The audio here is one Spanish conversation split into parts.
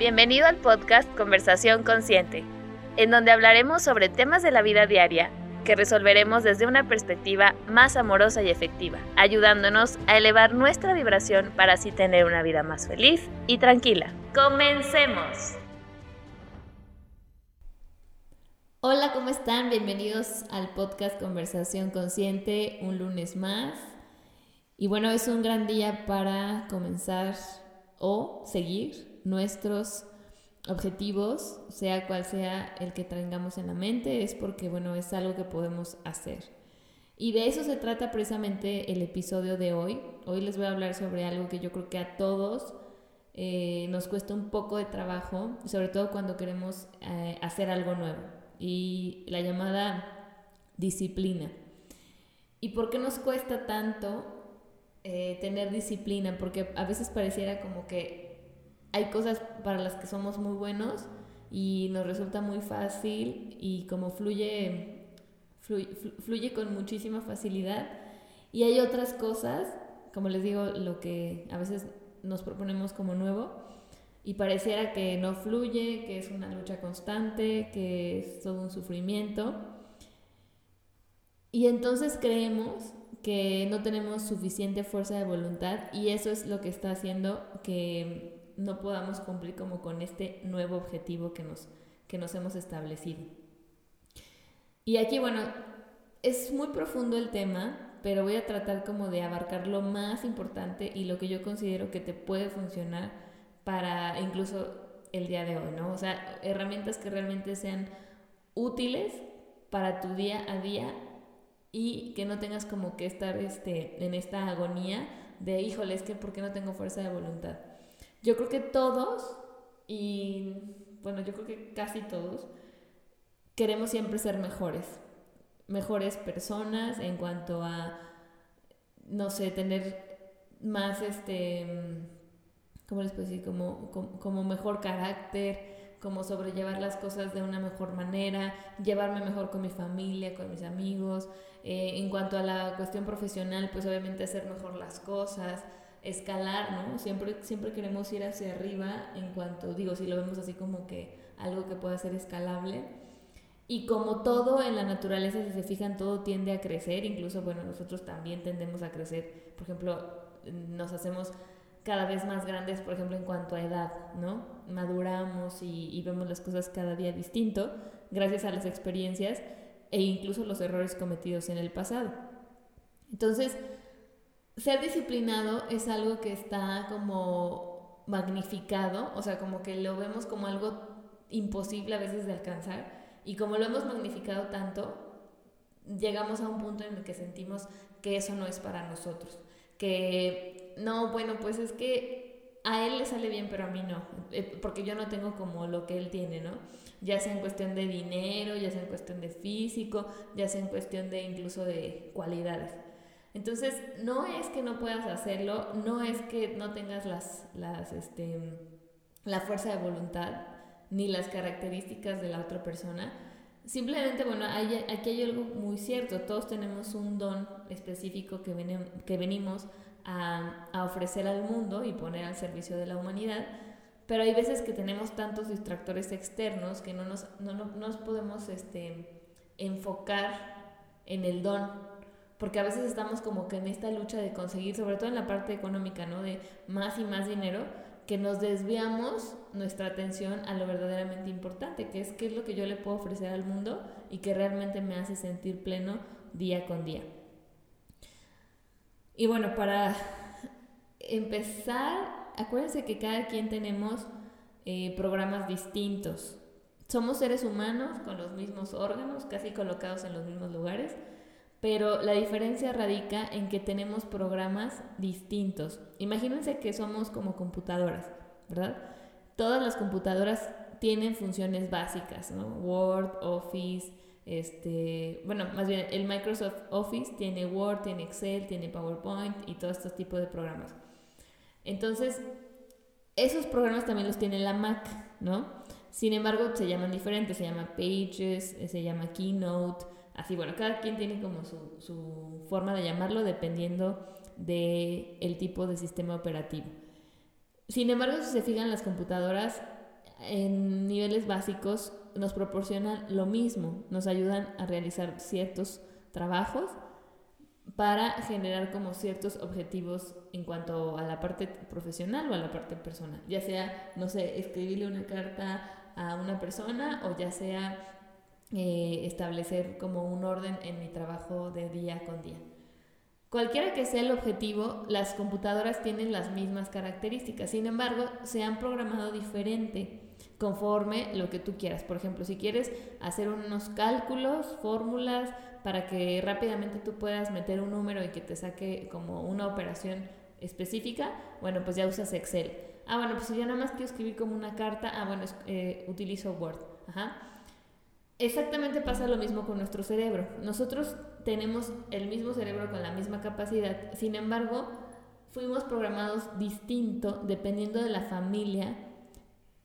Bienvenido al podcast Conversación Consciente, en donde hablaremos sobre temas de la vida diaria que resolveremos desde una perspectiva más amorosa y efectiva, ayudándonos a elevar nuestra vibración para así tener una vida más feliz y tranquila. ¡Comencemos! Hola, ¿cómo están? Bienvenidos al podcast Conversación Consciente, un lunes más. Y bueno, es un gran día para comenzar o seguir nuestros objetivos, sea cual sea el que tengamos en la mente, es porque, bueno, es algo que podemos hacer. Y de eso se trata precisamente el episodio de hoy. Hoy les voy a hablar sobre algo que yo creo que a todos eh, nos cuesta un poco de trabajo, sobre todo cuando queremos eh, hacer algo nuevo y la llamada disciplina. ¿Y por qué nos cuesta tanto eh, tener disciplina? Porque a veces pareciera como que hay cosas para las que somos muy buenos y nos resulta muy fácil y como fluye, fluye, con muchísima facilidad. Y hay otras cosas, como les digo, lo que a veces nos proponemos como nuevo, y pareciera que no fluye, que es una lucha constante, que es todo un sufrimiento. Y entonces creemos que no tenemos suficiente fuerza de voluntad y eso es lo que está haciendo que no podamos cumplir como con este nuevo objetivo que nos, que nos hemos establecido. Y aquí, bueno, es muy profundo el tema, pero voy a tratar como de abarcar lo más importante y lo que yo considero que te puede funcionar para incluso el día de hoy, ¿no? O sea, herramientas que realmente sean útiles para tu día a día y que no tengas como que estar este, en esta agonía de, híjole, es que ¿por qué no tengo fuerza de voluntad? Yo creo que todos, y bueno, yo creo que casi todos, queremos siempre ser mejores, mejores personas en cuanto a, no sé, tener más, este, ¿cómo les puedo decir? Como, como, mejor carácter, como sobrellevar las cosas de una mejor manera, llevarme mejor con mi familia, con mis amigos. Eh, en cuanto a la cuestión profesional, pues obviamente hacer mejor las cosas, escalar, ¿no? Siempre, siempre queremos ir hacia arriba en cuanto, digo, si lo vemos así como que algo que pueda ser escalable. Y como todo en la naturaleza, si se fijan, todo tiende a crecer, incluso, bueno, nosotros también tendemos a crecer. Por ejemplo, nos hacemos cada vez más grandes, por ejemplo, en cuanto a edad, ¿no? Maduramos y, vemos las cosas cada día distinto gracias a las experiencias e incluso los errores cometidos en el pasado. Entonces, ser disciplinado es algo que está como magnificado, o sea, como que lo vemos como algo imposible a veces de alcanzar y como lo hemos magnificado tanto, llegamos a un punto en el que sentimos que eso no es para nosotros, que no, bueno, pues es que a él le sale bien, pero a mí no, eh, porque yo no tengo como lo que él tiene, ¿no? Ya sea en cuestión de dinero, ya sea en cuestión de físico, ya sea en cuestión de incluso de cualidades. Entonces, no es que no puedas hacerlo, no es que no tengas las, las, este, la fuerza de voluntad ni las características de la otra persona. Simplemente, bueno, hay, aquí hay algo muy cierto, todos tenemos un don específico que, que venimos a, ofrecer al mundo y poner al servicio de la humanidad, pero hay veces que tenemos tantos distractores externos que no nos, no, no, nos podemos este, enfocar en el don, porque a veces estamos como que en esta lucha de conseguir, sobre todo en la parte económica, ¿no? De más y más dinero, que nos desviamos nuestra atención a lo verdaderamente importante, que es qué es lo que yo le puedo ofrecer al mundo y que realmente me hace sentir pleno día con día. Y bueno, para empezar, acuérdense que cada quien tenemos eh, programas distintos. Somos seres humanos con los mismos órganos, casi colocados en los mismos lugares, pero la diferencia radica en que tenemos programas distintos. Imagínense que somos como computadoras, ¿verdad? Todas las computadoras tienen funciones básicas, ¿no? Word, Office, este, bueno, más bien el Microsoft Office tiene Word, tiene Excel, tiene PowerPoint y todo este tipo de programas. Entonces, esos programas también los tiene la Mac, ¿no? Sin embargo, se llaman diferentes, se llama Pages, se llama Keynote, así, bueno, cada quien tiene como su, su forma de llamarlo dependiendo del el tipo de sistema operativo. Sin embargo, si se fijan las computadoras, en niveles básicos nos proporcionan lo mismo, nos ayudan a realizar ciertos trabajos para generar como ciertos objetivos en cuanto a la parte profesional o a la parte personal, ya sea, no sé, escribirle una carta a una persona o ya sea eh, establecer como un orden en mi trabajo de día con día. Cualquiera que sea el objetivo, las computadoras tienen las mismas características, sin embargo, se han programado diferente conforme lo que tú quieras. Por ejemplo, si quieres hacer unos cálculos, fórmulas, para que rápidamente tú puedas meter un número y que te saque como una operación específica, bueno, pues ya usas Excel. Ah, bueno, pues si ya nada más quiero escribir como una carta, ah, bueno, eh, utilizo Word. Ajá. Exactamente pasa lo mismo con nuestro cerebro. Nosotros tenemos el mismo cerebro con la misma capacidad, sin embargo, fuimos programados distinto dependiendo de la familia,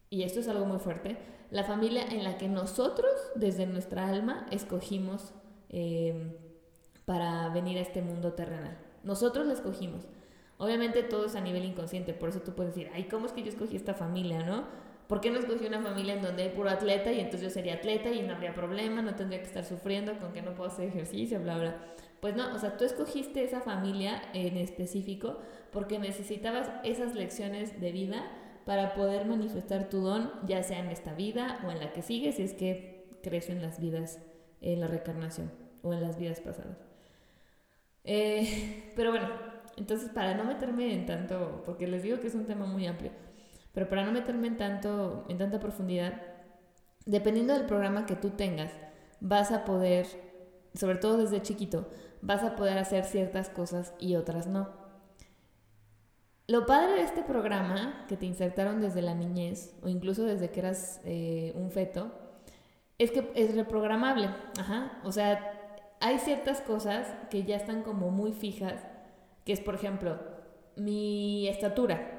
y esto es algo muy fuerte, la familia en la que nosotros, desde nuestra alma, escogimos Em, para venir a este mundo terrenal. Nosotros escogimos. Obviamente todo es a nivel inconsciente, por eso tú puedes decir, ay, ¿cómo es que yo escogí esta familia, no? ¿Por qué no escogí una familia en donde hay puro atleta y entonces yo sería atleta y no habría problema, no tendría que estar sufriendo con que no puedo hacer ejercicio, bla, bla? Pues no, o sea, tú escogiste esa familia en específico porque necesitabas esas lecciones de vida para poder manifestar tu don, ya sea en esta vida o en la que sigue, si es que crees en las vidas en la reencarnación o en las vidas pasadas. Eh, pero bueno, entonces para no meterme en tanto, porque les digo que es un tema muy amplio, pero para no meterme en tanto, en tanta profundidad, dependiendo del programa que tú tengas, vas a poder, sobre todo desde chiquito, vas a poder hacer ciertas cosas y otras no. Lo padre de este programa que te insertaron desde la niñez o incluso desde que eras eh, un feto es que es reprogramable. Ajá. O sea, hay ciertas cosas que ya están como muy fijas, que es, por ejemplo, mi estatura.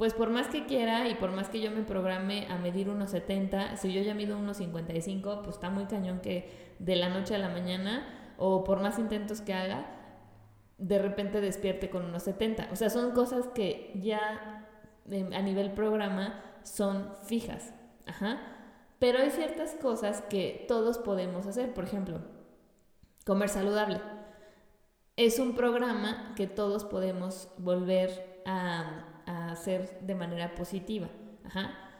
Pues por más que quiera y por más que yo me programe a medir unos 70, si yo ya mido unos 55, pues está muy cañón que de la noche a la mañana o por más intentos que haga, de repente despierte con unos 70. O sea, son cosas que ya a nivel programa son fijas. Ajá. Pero hay ciertas cosas que todos podemos hacer. Por ejemplo, comer saludable. Es un programa que todos podemos volver a, hacer de manera positiva.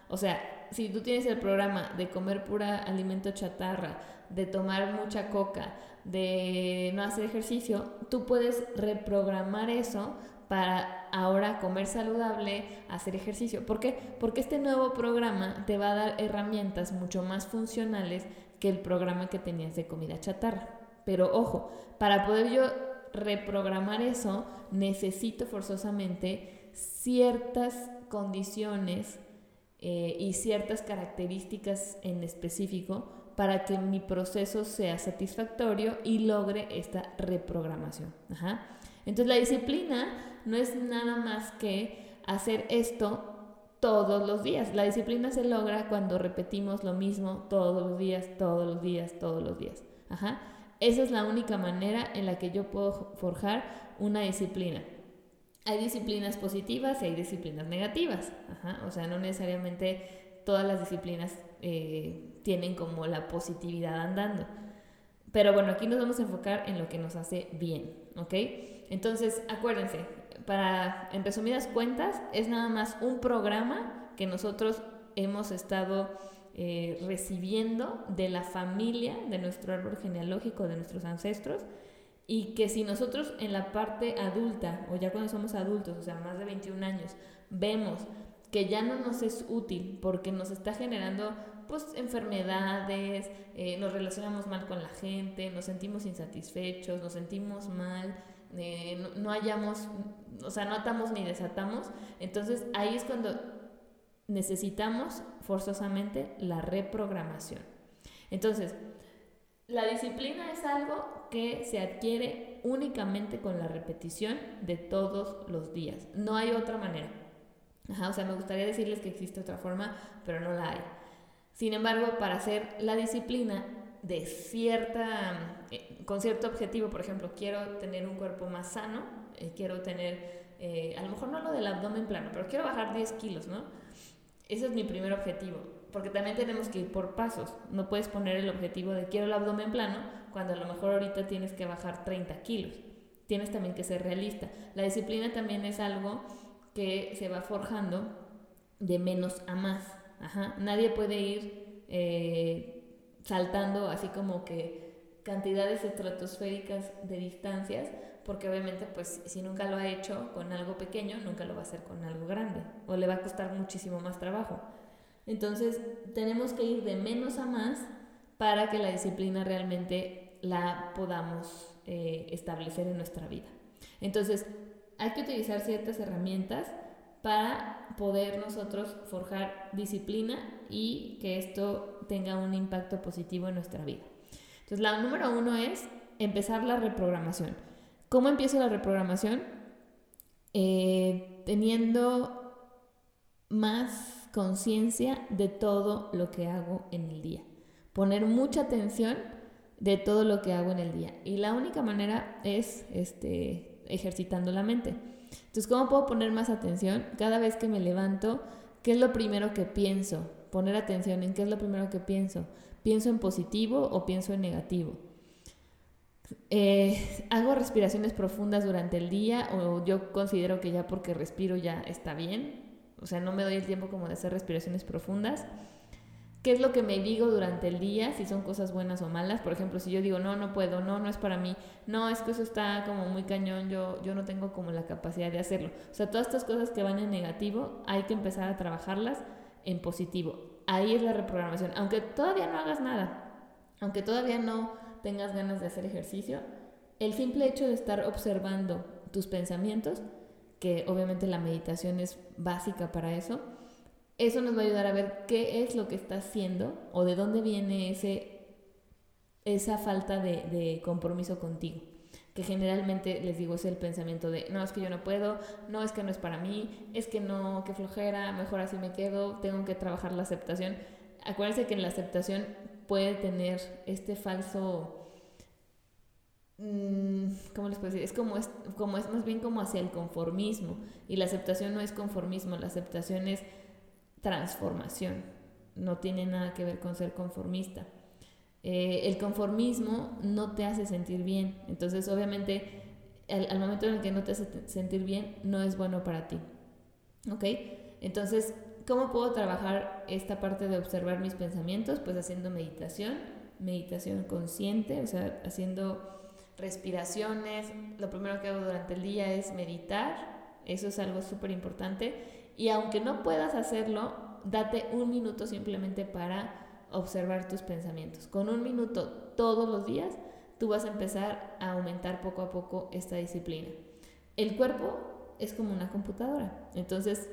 O sea, si tú tienes el programa de comer pura alimento chatarra, de tomar mucha coca, de no hacer ejercicio, tú puedes reprogramar eso para ahora comer saludable, hacer ejercicio. ¿Por qué? Porque este nuevo programa te va a dar herramientas mucho más funcionales que el programa que tenías de comida chatarra. Pero ojo, para poder yo reprogramar eso, necesito forzosamente ciertas condiciones eh, y ciertas características en específico para que mi proceso sea satisfactorio y logre esta reprogramación. Entonces la disciplina no es nada más que hacer esto todos los días. La disciplina se logra cuando repetimos lo mismo todos los días, todos los días, todos los días. Ajá. Esa es la única manera en la que yo puedo forjar una disciplina. Hay disciplinas positivas y hay disciplinas negativas. Ajá. O sea, no necesariamente todas las disciplinas eh, tienen como la positividad andando. Pero bueno, aquí nos vamos a enfocar en lo que nos hace bien, ¿ok? Entonces, acuérdense, para, en resumidas cuentas, es nada más un programa que nosotros hemos estado eh, recibiendo de la familia, de nuestro árbol genealógico, de nuestros ancestros, y que si nosotros en la parte adulta, o ya cuando somos adultos, o sea, más de 21 años, vemos que ya no nos es útil porque nos está generando pues enfermedades, eh, nos relacionamos mal con la gente, nos sentimos insatisfechos, nos sentimos mal, eh, no, no, hayamos, o sea, no atamos ni desatamos, entonces ahí es cuando necesitamos forzosamente la reprogramación. Entonces, la disciplina es algo que se adquiere únicamente con la repetición de todos los días. No hay otra manera. o sea, me gustaría decirles que existe otra forma, pero no la hay. Sin embargo, para hacer la disciplina de cierta, eh, con cierto objetivo, por ejemplo, quiero tener un cuerpo más sano, eh, quiero tener, eh, a lo mejor no lo del abdomen plano, pero quiero bajar 10 kilos, ¿no? Ese es mi primer objetivo, porque también tenemos que ir por pasos. No puedes poner el objetivo de quiero el abdomen plano cuando a lo mejor ahorita tienes que bajar 30 kilos. Tienes también que ser realista. La disciplina también es algo que se va forjando de menos a más. Ajá. Nadie puede ir eh, saltando así como que cantidades estratosféricas de distancias, porque obviamente pues si nunca lo ha hecho con algo pequeño, nunca lo va a hacer con algo grande, o le va a costar muchísimo más trabajo. Entonces tenemos que ir de menos a más para que la disciplina realmente la podamos eh, establecer en nuestra vida. Entonces hay que utilizar ciertas herramientas para poder nosotros forjar disciplina y que esto tenga un impacto positivo en nuestra vida. Entonces, la número uno es empezar la reprogramación. ¿Cómo empiezo la reprogramación? Eh, teniendo más conciencia de todo lo que hago en el día. Poner mucha atención de todo lo que hago en el día. Y la única manera es este, ejercitando la mente. Entonces, ¿cómo puedo poner más atención? Cada vez que me levanto, ¿qué es lo primero que pienso? Poner atención en qué es lo primero que pienso. ¿Pienso en positivo o pienso en negativo? Eh, hago respiraciones profundas durante el día o yo considero que ya porque respiro ya está bien. O sea, no me doy el tiempo como de hacer respiraciones profundas qué es lo que me digo durante el día, si son cosas buenas o malas. Por ejemplo, si yo digo, no, no puedo, no, no es para mí, no, es que eso está como muy cañón, yo, yo no tengo como la capacidad de hacerlo. O sea, todas estas cosas que van en negativo, hay que empezar a trabajarlas en positivo. Ahí es la reprogramación. Aunque todavía no hagas nada, aunque todavía no tengas ganas de hacer ejercicio, el simple hecho de estar observando tus pensamientos, que obviamente la meditación es básica para eso, eso nos va a ayudar a ver qué es lo que está haciendo o de dónde viene ese, esa falta de, compromiso contigo. Que generalmente les digo es el pensamiento de no es que yo no puedo, no es que no es para mí, es que no, que flojera, mejor así me quedo, tengo que trabajar la aceptación. Acuérdense que en la aceptación puede tener este falso mm, ¿cómo les puedo decir? Es como, es como es más bien como hacia el conformismo. Y la aceptación no es conformismo, la aceptación es transformación. No tiene nada que ver con ser conformista. Eh, el conformismo no te hace sentir bien. Entonces, obviamente, al, momento en el que no te hace sentir bien, no es bueno para ti. ¿Ok? Entonces, ¿cómo puedo trabajar esta parte de observar mis pensamientos? Pues haciendo meditación, meditación consciente, o sea, haciendo respiraciones. Lo primero que hago durante el día es meditar. Eso es algo súper importante y aunque no puedas hacerlo, date un minuto simplemente para observar tus pensamientos. Con un minuto todos los días, tú vas a empezar a aumentar poco a poco esta disciplina. El cuerpo es como una computadora. Entonces,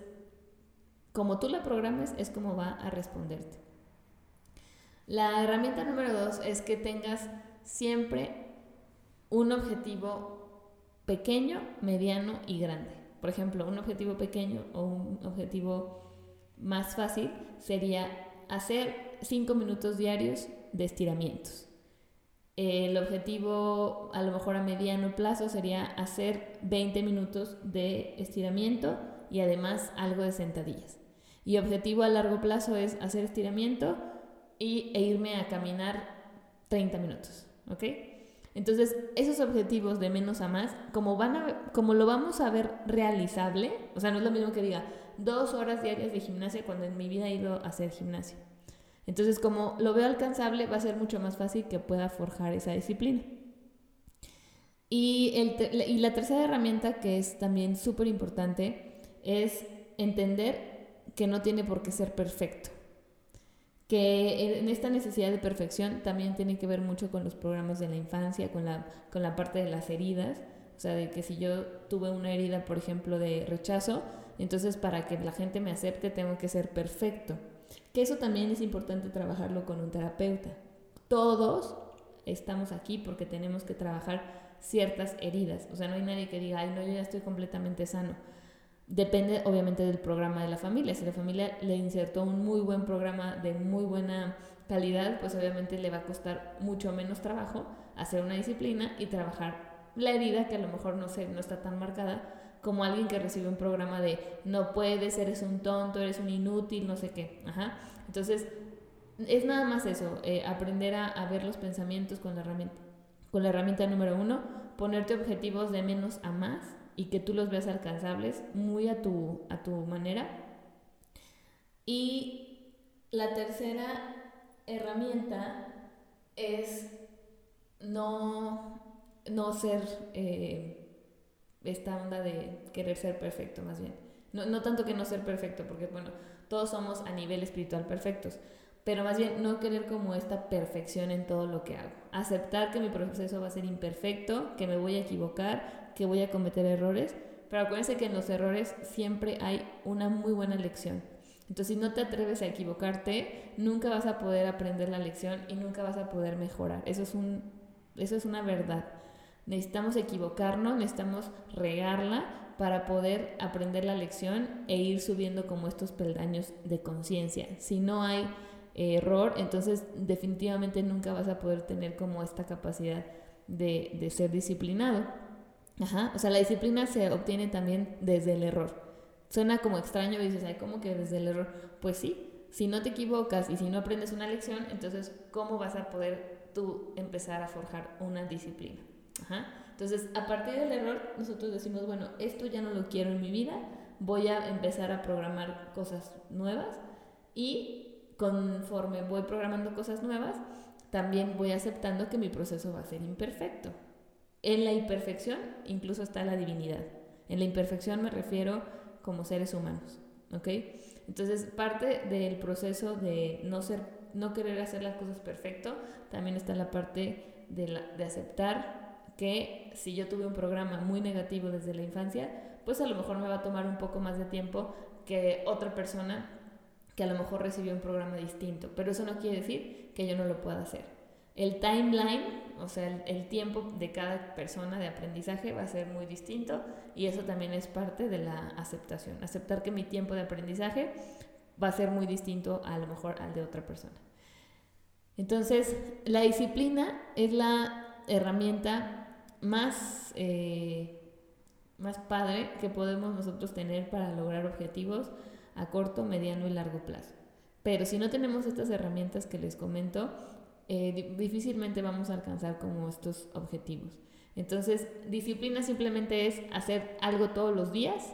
como tú la programes, es como va a responderte. La herramienta número dos es que tengas siempre un objetivo pequeño, mediano y grande. Por ejemplo, un objetivo pequeño o un objetivo más fácil sería hacer 5 minutos diarios de estiramientos. El objetivo a lo mejor a mediano plazo sería hacer 20 minutos de estiramiento y además algo de sentadillas. Y objetivo a largo plazo es hacer estiramiento y, e irme a caminar 30 minutos. ¿Ok? Entonces, esos objetivos de menos a más, como, van a, como lo vamos a ver realizable, o sea, no es lo mismo que diga dos horas diarias de gimnasia cuando en mi vida he ido a hacer gimnasia. Entonces, como lo veo alcanzable, va a ser mucho más fácil que pueda forjar esa disciplina. Y, el y la tercera herramienta, que es también súper importante, es entender que no tiene por qué ser perfecto que en esta necesidad de perfección también tiene que ver mucho con los programas de la infancia, con la, con la parte de las heridas, o sea, de que si yo tuve una herida, por ejemplo, de rechazo, entonces para que la gente me acepte tengo que ser perfecto. Que eso también es importante trabajarlo con un terapeuta. Todos estamos aquí porque tenemos que trabajar ciertas heridas. O sea, no hay nadie que diga, ay, no, yo ya estoy completamente sano Depende obviamente del programa de la familia. Si la familia le insertó un muy buen programa de muy buena calidad, pues obviamente le va a costar mucho menos trabajo hacer una disciplina y trabajar la herida que a lo mejor no, se, no está tan marcada como alguien que recibe un programa de no puedes, eres un tonto, eres un inútil, no sé qué. Ajá. Entonces, es nada más eso, eh, aprender a, a, ver los pensamientos con la herramienta. Con la herramienta número uno, ponerte objetivos de menos a más y que tú los veas alcanzables muy a tu, a tu manera. Y la tercera herramienta es no, no ser eh, esta onda de querer ser perfecto, más bien. No, no tanto que no ser perfecto, porque bueno, todos somos a nivel espiritual perfectos, pero más bien no querer como esta perfección en todo lo que hago. Aceptar que mi proceso va a ser imperfecto, que me voy a equivocar, que voy a cometer errores, pero acuérdense que en los errores siempre hay una muy buena lección. Entonces, si no te atreves a equivocarte, nunca vas a poder aprender la lección y nunca vas a poder mejorar. Eso es, un, eso es una verdad. Necesitamos equivocarnos, necesitamos regarla para poder aprender la lección e ir subiendo como estos peldaños de conciencia. Si no hay error, entonces definitivamente nunca vas a poder tener como esta capacidad de, de ser disciplinado. Ajá, o sea, la disciplina se obtiene también desde el error. Suena como extraño dices, ay, ¿cómo que desde el error? Pues sí, si no te equivocas y si no aprendes una lección, entonces, ¿cómo vas a poder tú empezar a forjar una disciplina? Ajá. Entonces, a partir del error, nosotros decimos, bueno, esto ya no lo quiero en mi vida, voy a empezar a programar cosas nuevas y conforme voy programando cosas nuevas, también voy aceptando que mi proceso va a ser imperfecto. En la imperfección incluso está la divinidad. En la imperfección me refiero como seres humanos, ¿ok? Entonces, parte del proceso de no ser, no querer hacer las cosas perfecto, también está la parte de, de aceptar que si yo tuve un programa muy negativo desde la infancia, pues a lo mejor me va a tomar un poco más de tiempo que otra persona que a lo mejor recibió un programa distinto, pero eso no quiere decir que yo no lo pueda hacer. El timeline, o sea, el, tiempo de cada persona de aprendizaje va a ser muy distinto y eso también es parte de la aceptación. Aceptar que mi tiempo de aprendizaje va a ser muy distinto a lo mejor al de otra persona. Entonces, la disciplina es la herramienta más, eh, más padre que podemos nosotros tener para lograr objetivos a corto, mediano y largo plazo. Pero si no tenemos estas herramientas que les comento, eh, difícilmente vamos a alcanzar como estos objetivos. Entonces, disciplina simplemente es hacer algo todos los días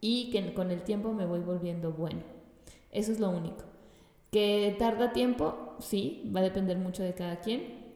y que con el tiempo me voy volviendo bueno. Eso es lo único. Que tarda tiempo, sí, va a depender mucho de cada quien.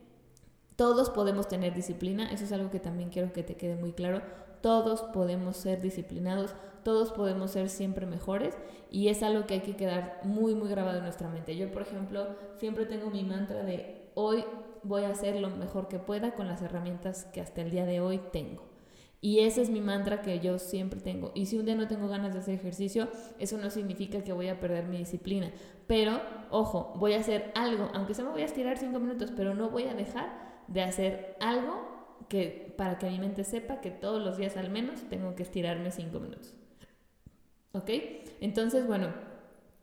Todos podemos tener disciplina, eso es algo que también quiero que te quede muy claro. Todos podemos ser disciplinados, todos podemos ser siempre mejores y es algo que hay que quedar muy, muy grabado en nuestra mente. Yo, por ejemplo, siempre tengo mi mantra de hoy voy a hacer lo mejor que pueda con las herramientas que hasta el día de hoy tengo. Y ese es mi mantra que yo siempre tengo. Y si un día no tengo ganas de hacer ejercicio, eso no significa que voy a perder mi disciplina. Pero, ojo, voy a hacer algo, aunque se me voy a estirar cinco minutos, pero no voy a dejar de hacer algo que para que mi mente sepa que todos los días al menos tengo que estirarme cinco minutos. ¿Ok? Entonces, bueno,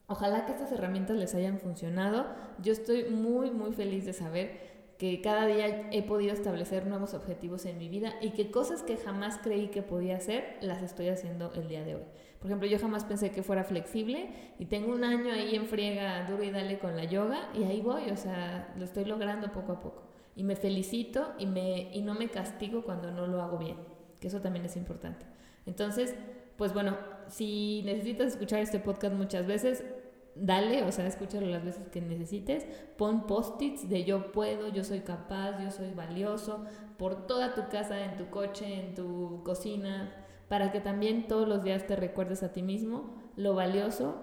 ojalá que estas herramientas les hayan funcionado. Yo estoy muy, muy feliz de saber que cada día he podido establecer nuevos objetivos en mi vida y que cosas que jamás creí que podía hacer, las estoy haciendo el día de hoy. Por ejemplo, yo jamás pensé que fuera flexible y tengo un año ahí en friega duro y dale con la yoga y ahí voy, o sea, lo estoy logrando poco a poco. Y me felicito y, me, y no me castigo cuando no lo hago bien, que eso también es importante. Entonces, pues bueno, si necesitas escuchar este podcast muchas veces, dale, o sea, escúchalo las veces que necesites, pon post-its de yo puedo, yo soy capaz, yo soy valioso, por toda tu casa, en tu coche, en tu cocina, para que también todos los días te recuerdes a ti mismo lo valioso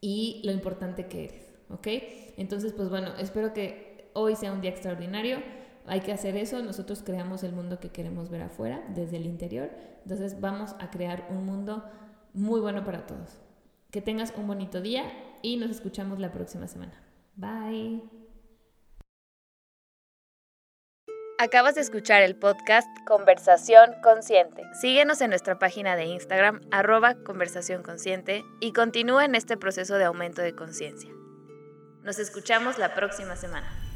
y lo importante que eres, ¿ok? Entonces, pues bueno, espero que hoy sea un día extraordinario hay que hacer eso, nosotros creamos el mundo que queremos ver afuera, desde el interior, entonces vamos a crear un mundo muy bueno para todos. Que tengas un bonito día y nos escuchamos la próxima semana. Bye. Acabas de escuchar el podcast Conversación Consciente. Síguenos en nuestra página de Instagram, arroba conversación y continúa en este proceso de aumento de conciencia. Nos escuchamos la próxima semana.